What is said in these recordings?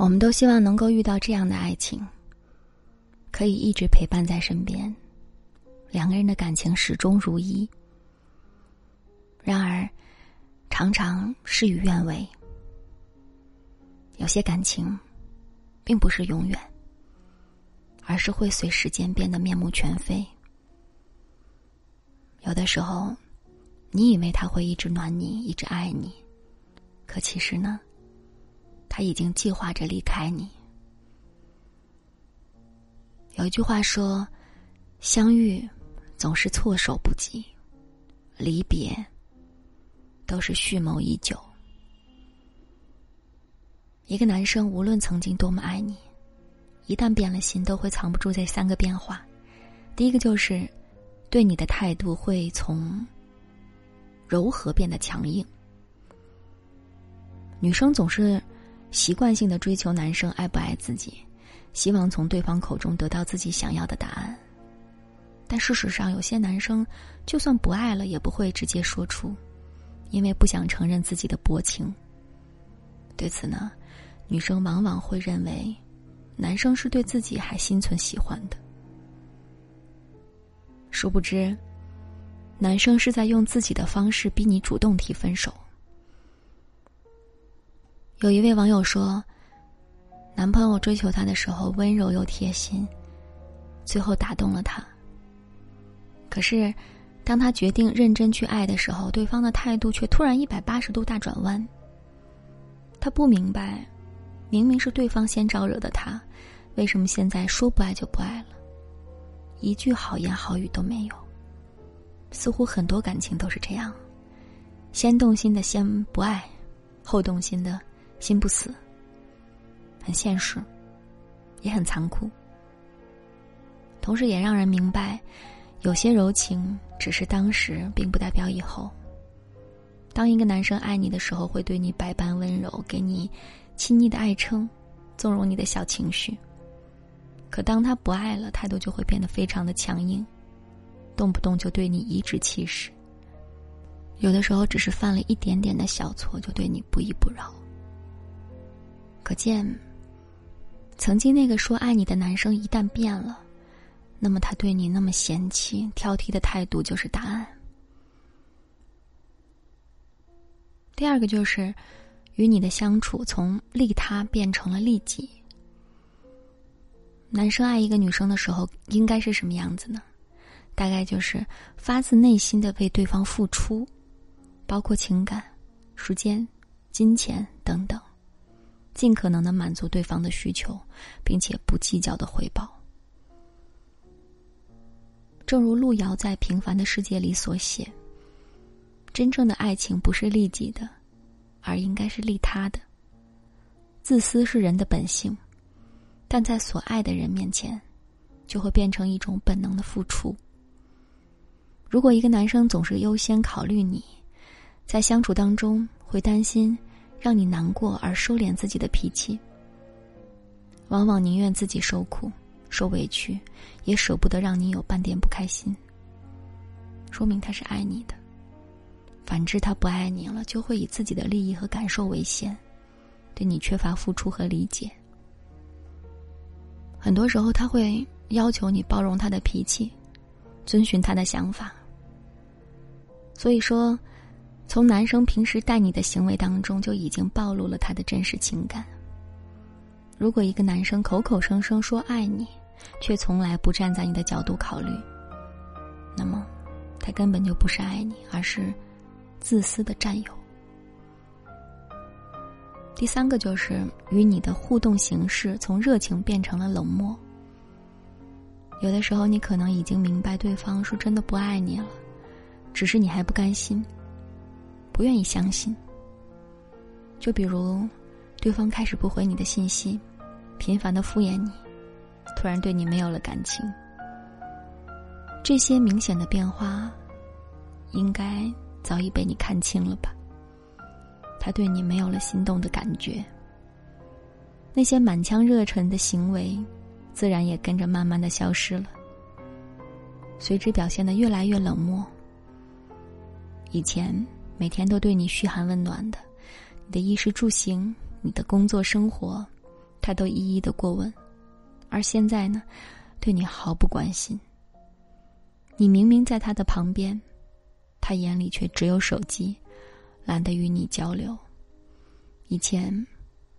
我们都希望能够遇到这样的爱情，可以一直陪伴在身边，两个人的感情始终如一。然而，常常事与愿违。有些感情，并不是永远，而是会随时间变得面目全非。有的时候，你以为他会一直暖你，一直爱你，可其实呢？他已经计划着离开你。有一句话说：“相遇总是措手不及，离别都是蓄谋已久。”一个男生无论曾经多么爱你，一旦变了心，都会藏不住这三个变化。第一个就是对你的态度会从柔和变得强硬。女生总是。习惯性的追求男生爱不爱自己，希望从对方口中得到自己想要的答案。但事实上，有些男生就算不爱了，也不会直接说出，因为不想承认自己的薄情。对此呢，女生往往会认为，男生是对自己还心存喜欢的。殊不知，男生是在用自己的方式逼你主动提分手。有一位网友说，男朋友追求她的时候温柔又贴心，最后打动了她。可是，当他决定认真去爱的时候，对方的态度却突然一百八十度大转弯。他不明白，明明是对方先招惹的他，为什么现在说不爱就不爱了，一句好言好语都没有。似乎很多感情都是这样，先动心的先不爱，后动心的。心不死，很现实，也很残酷。同时，也让人明白，有些柔情只是当时，并不代表以后。当一个男生爱你的时候，会对你百般温柔，给你亲昵的爱称，纵容你的小情绪。可当他不爱了，态度就会变得非常的强硬，动不动就对你颐指气使。有的时候，只是犯了一点点的小错，就对你不依不饶。可见，曾经那个说爱你的男生一旦变了，那么他对你那么嫌弃、挑剔的态度就是答案。第二个就是，与你的相处从利他变成了利己。男生爱一个女生的时候，应该是什么样子呢？大概就是发自内心的为对方付出，包括情感、时间、金钱等等。尽可能的满足对方的需求，并且不计较的回报。正如路遥在《平凡的世界》里所写：“真正的爱情不是利己的，而应该是利他的。自私是人的本性，但在所爱的人面前，就会变成一种本能的付出。如果一个男生总是优先考虑你，在相处当中会担心。”让你难过而收敛自己的脾气，往往宁愿自己受苦、受委屈，也舍不得让你有半点不开心。说明他是爱你的。反之，他不爱你了，就会以自己的利益和感受为先，对你缺乏付出和理解。很多时候，他会要求你包容他的脾气，遵循他的想法。所以说。从男生平时待你的行为当中，就已经暴露了他的真实情感。如果一个男生口口声声说爱你，却从来不站在你的角度考虑，那么他根本就不是爱你，而是自私的占有。第三个就是与你的互动形式从热情变成了冷漠。有的时候，你可能已经明白对方是真的不爱你了，只是你还不甘心。不愿意相信。就比如，对方开始不回你的信息，频繁的敷衍你，突然对你没有了感情。这些明显的变化，应该早已被你看清了吧？他对你没有了心动的感觉，那些满腔热忱的行为，自然也跟着慢慢的消失了，随之表现的越来越冷漠。以前。每天都对你嘘寒问暖的，你的衣食住行，你的工作生活，他都一一的过问，而现在呢，对你毫不关心。你明明在他的旁边，他眼里却只有手机，懒得与你交流。以前，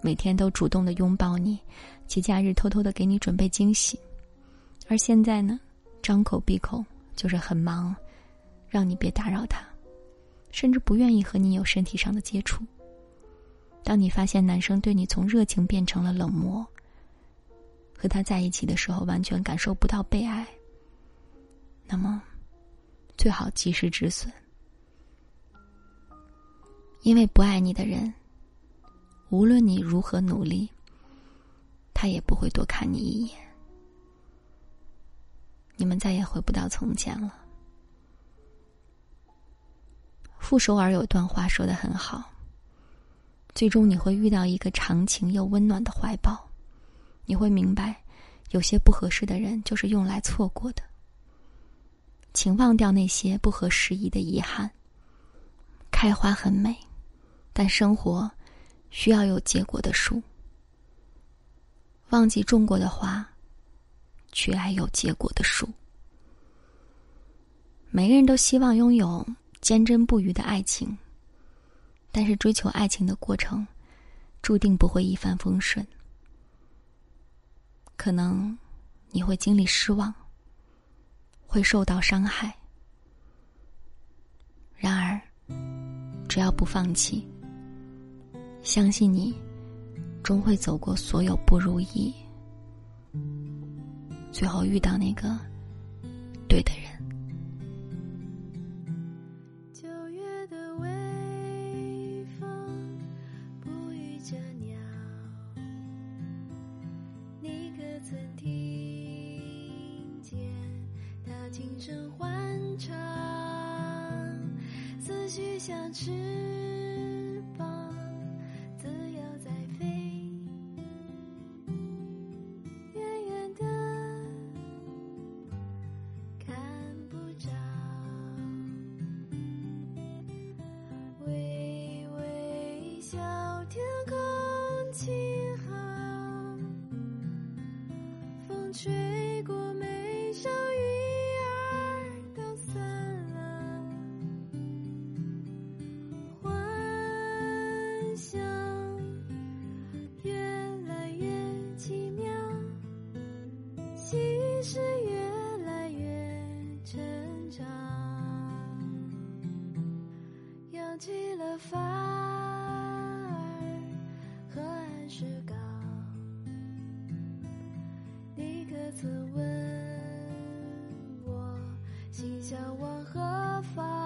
每天都主动的拥抱你，节假日偷偷的给你准备惊喜，而现在呢，张口闭口就是很忙，让你别打扰他，甚至不愿意和你有身体上的接触。当你发现男生对你从热情变成了冷漠，和他在一起的时候完全感受不到被爱，那么最好及时止损，因为不爱你的人，无论你如何努力，他也不会多看你一眼，你们再也回不到从前了。傅首尔有段话说的很好。最终你会遇到一个长情又温暖的怀抱，你会明白，有些不合适的人就是用来错过的。请忘掉那些不合时宜的遗憾。开花很美，但生活需要有结果的树。忘记种过的花，去爱有结果的树。每个人都希望拥有坚贞不渝的爱情。但是追求爱情的过程，注定不会一帆风顺。可能你会经历失望，会受到伤害。然而，只要不放弃，相信你，终会走过所有不如意，最后遇到那个对的人。轻声欢唱，思绪像翅膀，自由在飞，远远的看不着，微微笑，天空晴好，风吹曾问我心向往何方？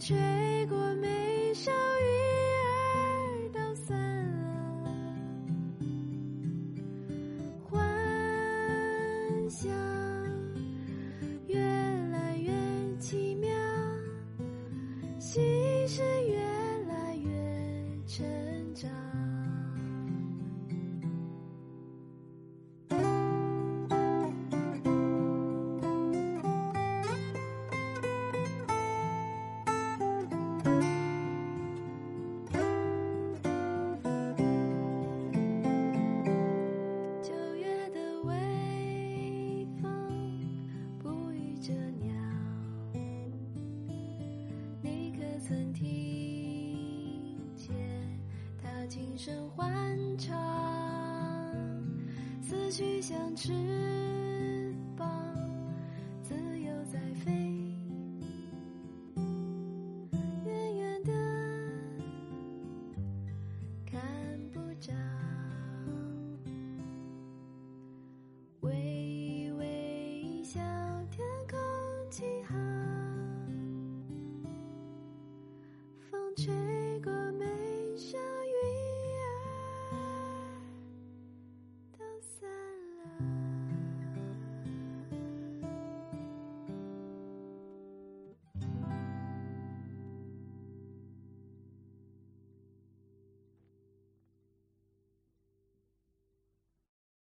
吹过眉梢，思绪像翅